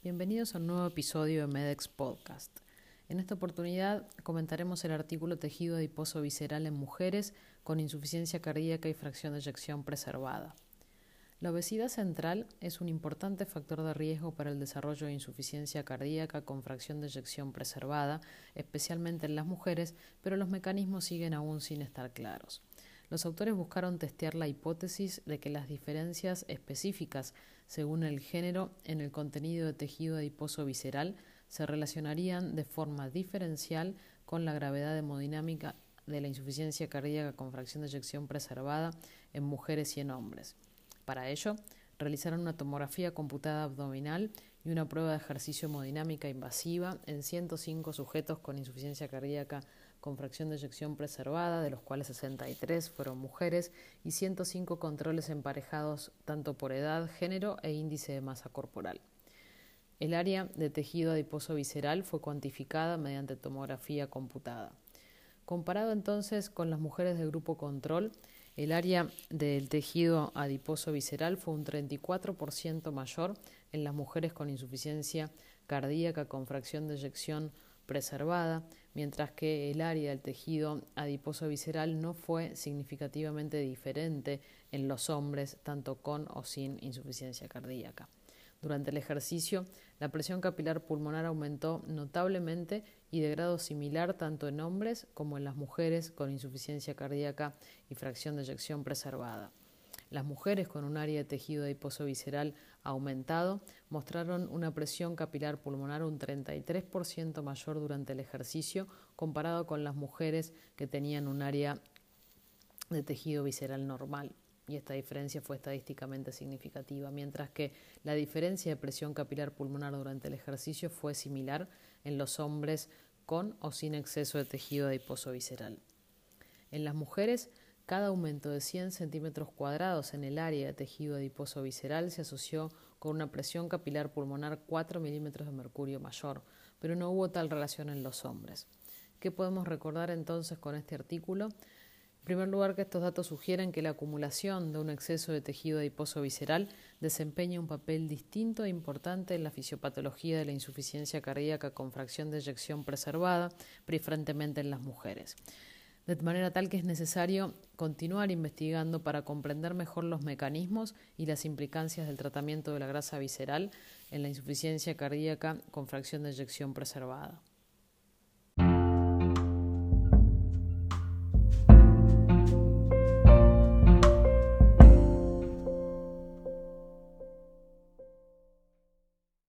Bienvenidos a un nuevo episodio de MEDEX Podcast. En esta oportunidad comentaremos el artículo Tejido adiposo visceral en mujeres con insuficiencia cardíaca y fracción de eyección preservada. La obesidad central es un importante factor de riesgo para el desarrollo de insuficiencia cardíaca con fracción de eyección preservada, especialmente en las mujeres, pero los mecanismos siguen aún sin estar claros. Los autores buscaron testear la hipótesis de que las diferencias específicas según el género en el contenido de tejido adiposo visceral se relacionarían de forma diferencial con la gravedad hemodinámica de la insuficiencia cardíaca con fracción de eyección preservada en mujeres y en hombres. Para ello, realizaron una tomografía computada abdominal y una prueba de ejercicio hemodinámica invasiva en 105 sujetos con insuficiencia cardíaca con fracción de eyección preservada, de los cuales 63 fueron mujeres, y 105 controles emparejados tanto por edad, género e índice de masa corporal. El área de tejido adiposo visceral fue cuantificada mediante tomografía computada. Comparado entonces con las mujeres del grupo control, el área del tejido adiposo visceral fue un 34% mayor en las mujeres con insuficiencia cardíaca con fracción de eyección preservada, mientras que el área del tejido adiposo visceral no fue significativamente diferente en los hombres, tanto con o sin insuficiencia cardíaca. Durante el ejercicio, la presión capilar pulmonar aumentó notablemente y de grado similar tanto en hombres como en las mujeres con insuficiencia cardíaca y fracción de eyección preservada. Las mujeres con un área de tejido adiposo visceral aumentado mostraron una presión capilar pulmonar un 33% mayor durante el ejercicio comparado con las mujeres que tenían un área de tejido visceral normal. Y esta diferencia fue estadísticamente significativa, mientras que la diferencia de presión capilar pulmonar durante el ejercicio fue similar en los hombres con o sin exceso de tejido adiposo visceral. En las mujeres, cada aumento de 100 centímetros cuadrados en el área de tejido adiposo visceral se asoció con una presión capilar pulmonar 4 milímetros de mercurio mayor, pero no hubo tal relación en los hombres. ¿Qué podemos recordar entonces con este artículo? Primer lugar, que estos datos sugieren que la acumulación de un exceso de tejido adiposo visceral desempeña un papel distinto e importante en la fisiopatología de la insuficiencia cardíaca con fracción de eyección preservada, preferentemente en las mujeres de manera tal que es necesario continuar investigando para comprender mejor los mecanismos y las implicancias del tratamiento de la grasa visceral en la insuficiencia cardíaca con fracción de eyección preservada.